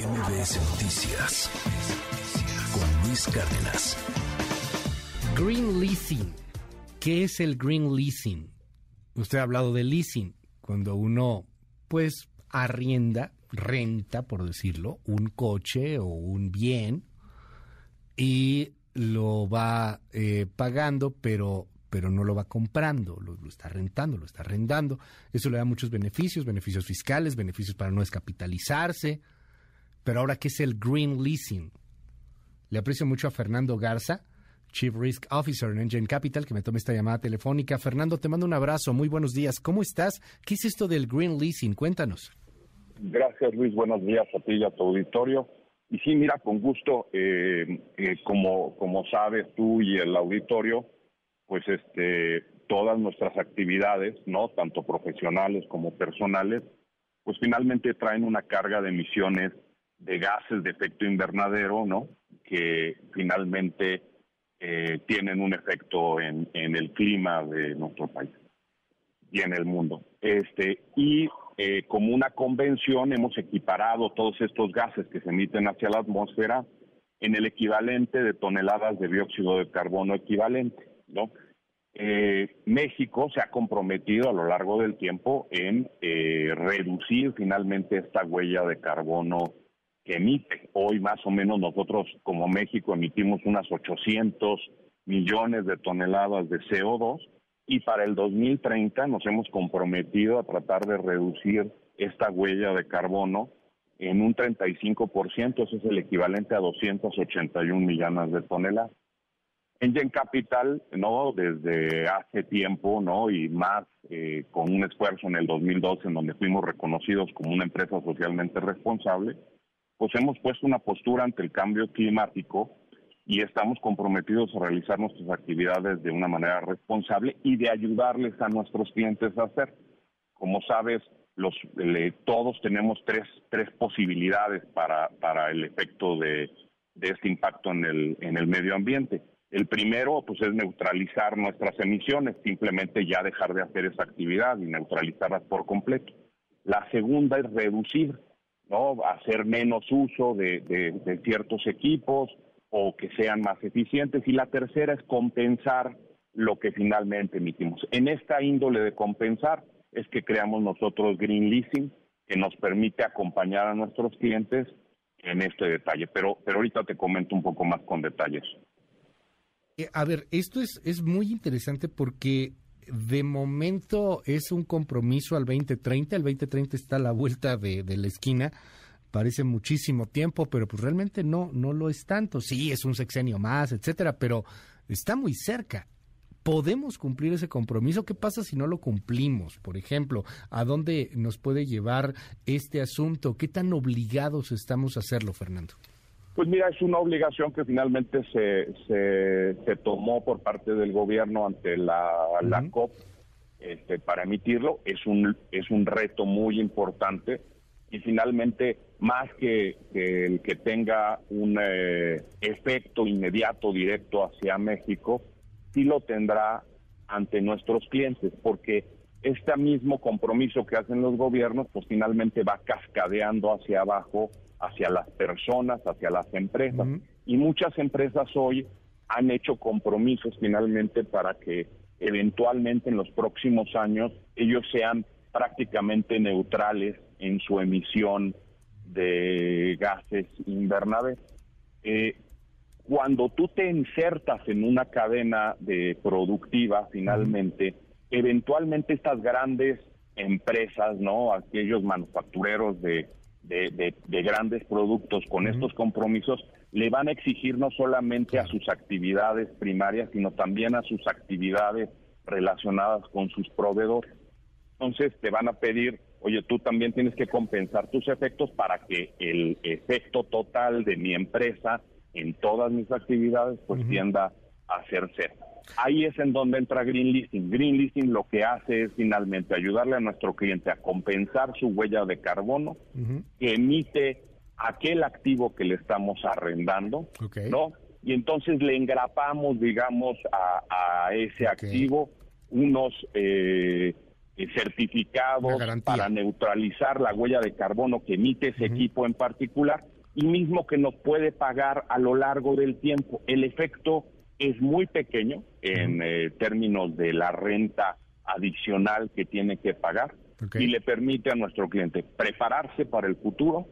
MBS Noticias con Luis Cárdenas. Green leasing. ¿Qué es el green leasing? Usted ha hablado de leasing, cuando uno pues arrienda, renta, por decirlo, un coche o un bien y lo va eh, pagando, pero pero no lo va comprando, lo, está rentando, lo está arrendando. Eso le da muchos beneficios, beneficios fiscales, beneficios para no descapitalizarse. Pero ahora, ¿qué es el green leasing? Le aprecio mucho a Fernando Garza, Chief Risk Officer en Engine Capital, que me tome esta llamada telefónica. Fernando, te mando un abrazo, muy buenos días. ¿Cómo estás? ¿Qué es esto del green leasing? Cuéntanos. Gracias, Luis. Buenos días a ti y a tu auditorio. Y sí, mira, con gusto, eh, eh, como, como sabes tú y el auditorio, pues este todas nuestras actividades, ¿no? Tanto profesionales como personales, pues finalmente traen una carga de emisiones de gases de efecto invernadero, ¿no? Que finalmente eh, tienen un efecto en, el clima de nuestro país y en el mundo. Este y eh, como una convención hemos equiparado todos estos gases que se emiten hacia la atmósfera en el equivalente de toneladas de dióxido de carbono equivalente. ¿no? Eh, México se ha comprometido a lo largo del tiempo en reducir finalmente esta huella de carbono emite. Hoy más o menos nosotros como México emitimos unas 800 millones de toneladas de CO2 y para el 2030 nos hemos comprometido a tratar de reducir esta huella de carbono en un 35%, eso es el equivalente a 281 millones de toneladas. Engine Capital, ¿no? Desde hace tiempo, ¿no? Y más eh, con un esfuerzo en el 2012 en donde fuimos reconocidos como una empresa socialmente responsable, pues hemos puesto una postura ante el cambio climático y estamos comprometidos a realizar nuestras actividades de una manera responsable y de ayudarles a nuestros clientes a hacer. Como sabes, los, todos tenemos tres, tres posibilidades para, para el efecto de, de este impacto en el, en el medio ambiente el primero, pues, es neutralizar nuestras emisiones, simplemente ya dejar de hacer esa actividad y neutralizarlas por completo. La segunda es reducir, ¿no? Hacer menos uso de, de ciertos equipos o que sean más eficientes. Y la tercera es compensar lo que finalmente emitimos. En esta índole de compensar es que creamos nosotros Green Leasing, que nos permite acompañar a nuestros clientes en este detalle. Pero, pero ahorita te comento un poco más con detalles. Eh, a ver, esto es, es muy interesante porque de momento es un compromiso al 2030. El 2030 está a la vuelta de, la esquina. Parece muchísimo tiempo, pero pues realmente no, no lo es tanto. Sí, es un sexenio más, etcétera, pero está muy cerca. ¿Podemos cumplir ese compromiso? ¿Qué pasa si no lo cumplimos? Por ejemplo, ¿a dónde nos puede llevar este asunto? ¿Qué tan obligados estamos a hacerlo, Fernando? Pues mira, es una obligación que finalmente se, se, tomó por parte del gobierno ante la, COP este, para emitirlo. Es un, es un reto muy importante y finalmente, más que, el que tenga un eh, efecto inmediato, directo hacia México, sí lo tendrá ante nuestros clientes, porque este mismo compromiso que hacen los gobiernos, pues finalmente va cascadeando hacia abajo hacia las personas, hacia las empresas. Y muchas empresas hoy han hecho compromisos finalmente para que eventualmente en los próximos años ellos sean prácticamente neutrales en su emisión de gases invernaderos. Eh, cuando tú te insertas en una cadena de productiva, finalmente, eventualmente estas grandes empresas, ¿no? Aquellos manufactureros de de, grandes productos con estos compromisos le van a exigir no solamente a sus actividades primarias, sino también a sus actividades relacionadas con sus proveedores. Entonces te van a pedir, oye, tú también tienes que compensar tus efectos para que el efecto total de mi empresa en todas mis actividades pues tienda a ser cero. Ahí es en donde entra Green Leasing. Green Leasing lo que hace es finalmente ayudarle a nuestro cliente a compensar su huella de carbono que emite aquel activo que le estamos arrendando, ¿no? Y entonces le engrapamos, digamos, a, ese activo unos eh, eh, certificados para neutralizar la huella de carbono que emite ese equipo en particular y mismo que nos puede pagar a lo largo del tiempo. El efecto es muy pequeño en eh, términos de la renta adicional que tiene que pagar y le permite a nuestro cliente prepararse para el futuro,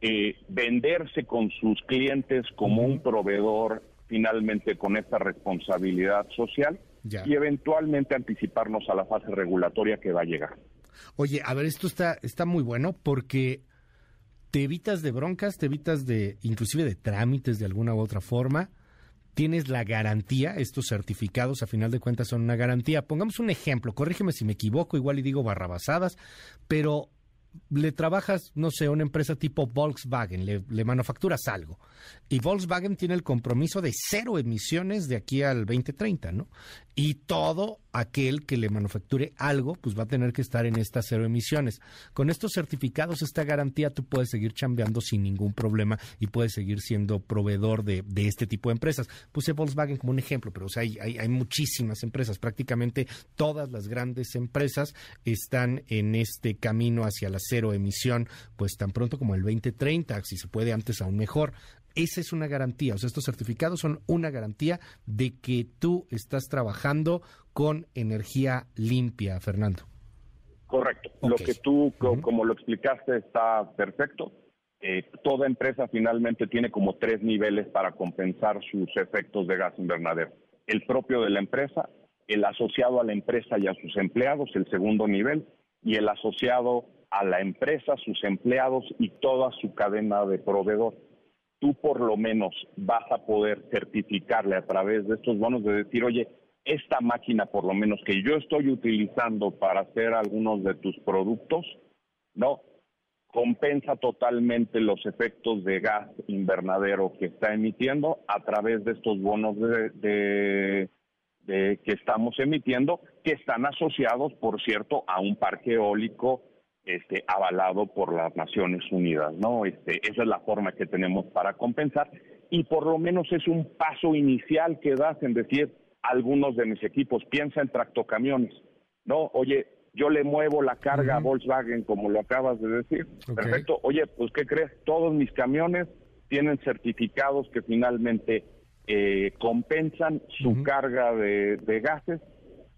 eh, venderse con sus clientes como un proveedor finalmente con esta responsabilidad social y eventualmente anticiparnos a la fase regulatoria que va a llegar. Oye, a ver, esto está, está muy bueno porque te evitas de broncas, te evitas de inclusive de trámites de alguna u otra forma tienes la garantía, estos certificados a final de cuentas son una garantía. Pongamos un ejemplo, corrígeme si me equivoco, igual y digo barrabasadas, pero le trabajas, no sé, a una empresa tipo Volkswagen, le, manufacturas algo. Y Volkswagen tiene el compromiso de cero emisiones de aquí al 2030, ¿no? Y todo aquel que le manufacture algo, pues va a tener que estar en estas cero emisiones. Con estos certificados, esta garantía, tú puedes seguir chambeando sin ningún problema y puedes seguir siendo proveedor de, este tipo de empresas. Puse Volkswagen como un ejemplo, pero o sea, hay, hay, muchísimas empresas, prácticamente todas las grandes empresas están en este camino hacia la cero emisión, pues tan pronto como el 2030, si se puede antes aún mejor. Esa es una garantía, o sea, estos certificados son una garantía de que tú estás trabajando con energía limpia, Fernando. Correcto. Lo que tú, como lo explicaste, está perfecto. Eh, toda empresa finalmente tiene como tres niveles para compensar sus efectos de gas invernadero. El propio de la empresa, el asociado a la empresa y a sus empleados, el segundo nivel, y el asociado a la empresa, sus empleados y toda su cadena de proveedor. Tú por lo menos vas a poder certificarle a través de estos bonos de decir, oye, esta máquina por lo menos que yo estoy utilizando para hacer algunos de tus productos, ¿no? compensa totalmente los efectos de gas invernadero que está emitiendo a través de estos bonos de, que estamos emitiendo, que están asociados, por cierto, a un parque eólico este, avalado por las Naciones Unidas, ¿no? Este, esa es la forma que tenemos para compensar y por lo menos es un paso inicial que das en decir, algunos de mis equipos, piensa en tractocamiones, ¿no? Oye, yo le muevo la carga a Volkswagen, como lo acabas de decir. Perfecto. Oye, pues, ¿qué crees? Todos mis camiones tienen certificados que finalmente eh, compensan su carga de, gases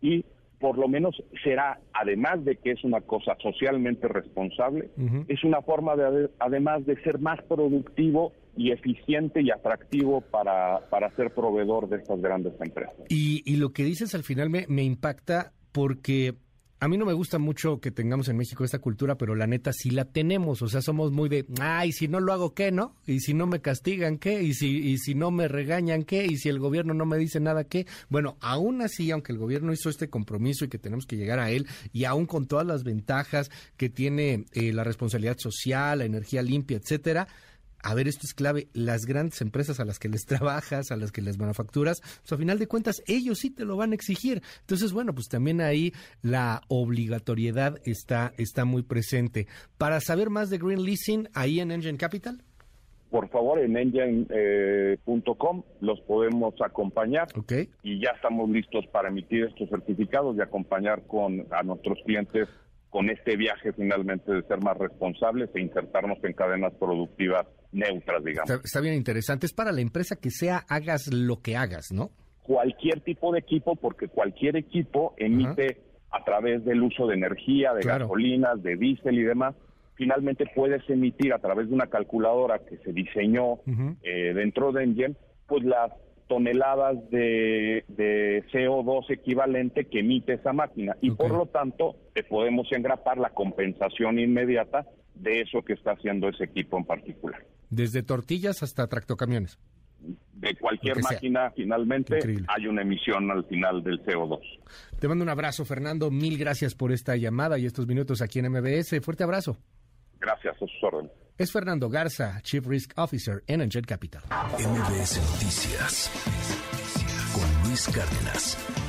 y por lo menos será, además de que es una cosa socialmente responsable, es una forma de, además de ser más productivo y eficiente y atractivo para, para ser proveedor de estas grandes empresas. Y, y lo que dices al final me, me impacta porque a mí no me gusta mucho que tengamos en México esta cultura, pero la neta sí la tenemos. O sea, somos muy de, ay, si no lo hago, ¿qué, no? Y si no me castigan, ¿qué? Y si, y si no me regañan, ¿qué? Y si el gobierno no me dice nada, ¿qué? Bueno, aún así, aunque el gobierno hizo este compromiso y que tenemos que llegar a él, y aún con todas las ventajas que tiene eh, la responsabilidad social, la energía limpia, etcétera, a ver, esto es clave, las grandes empresas a las que les trabajas, a las que les manufacturas, pues a final de cuentas ellos sí te lo van a exigir. Entonces, bueno, pues también ahí la obligatoriedad está, está muy presente. Para saber más de Green Leasing, ahí en Engine Capital. Por favor, en engine.com los podemos acompañar okay. y ya estamos listos para emitir estos certificados y acompañar con a nuestros clientes con este viaje finalmente de ser más responsables e insertarnos en cadenas productivas neutras, digamos. Está, bien interesante. Es para la empresa que sea hagas lo que hagas, ¿no? Cualquier tipo de equipo, porque cualquier equipo emite a través del uso de energía, de gasolinas, de diésel y demás. Finalmente puedes emitir a través de una calculadora que se diseñó eh, dentro de Engine, pues las toneladas de, CO2 equivalente que emite esa máquina y por lo tanto te podemos engrapar la compensación inmediata de eso que está haciendo ese equipo en particular. Desde tortillas hasta tractocamiones. De cualquier máquina, finalmente, hay una emisión al final del CO2. Te mando un abrazo, Fernando. Mil gracias por esta llamada y estos minutos aquí en MBS. Fuerte abrazo. Gracias, a sus órdenes. Es Fernando Garza, Chief Risk Officer en Angel Capital. MBS Noticias con Luis Cárdenas.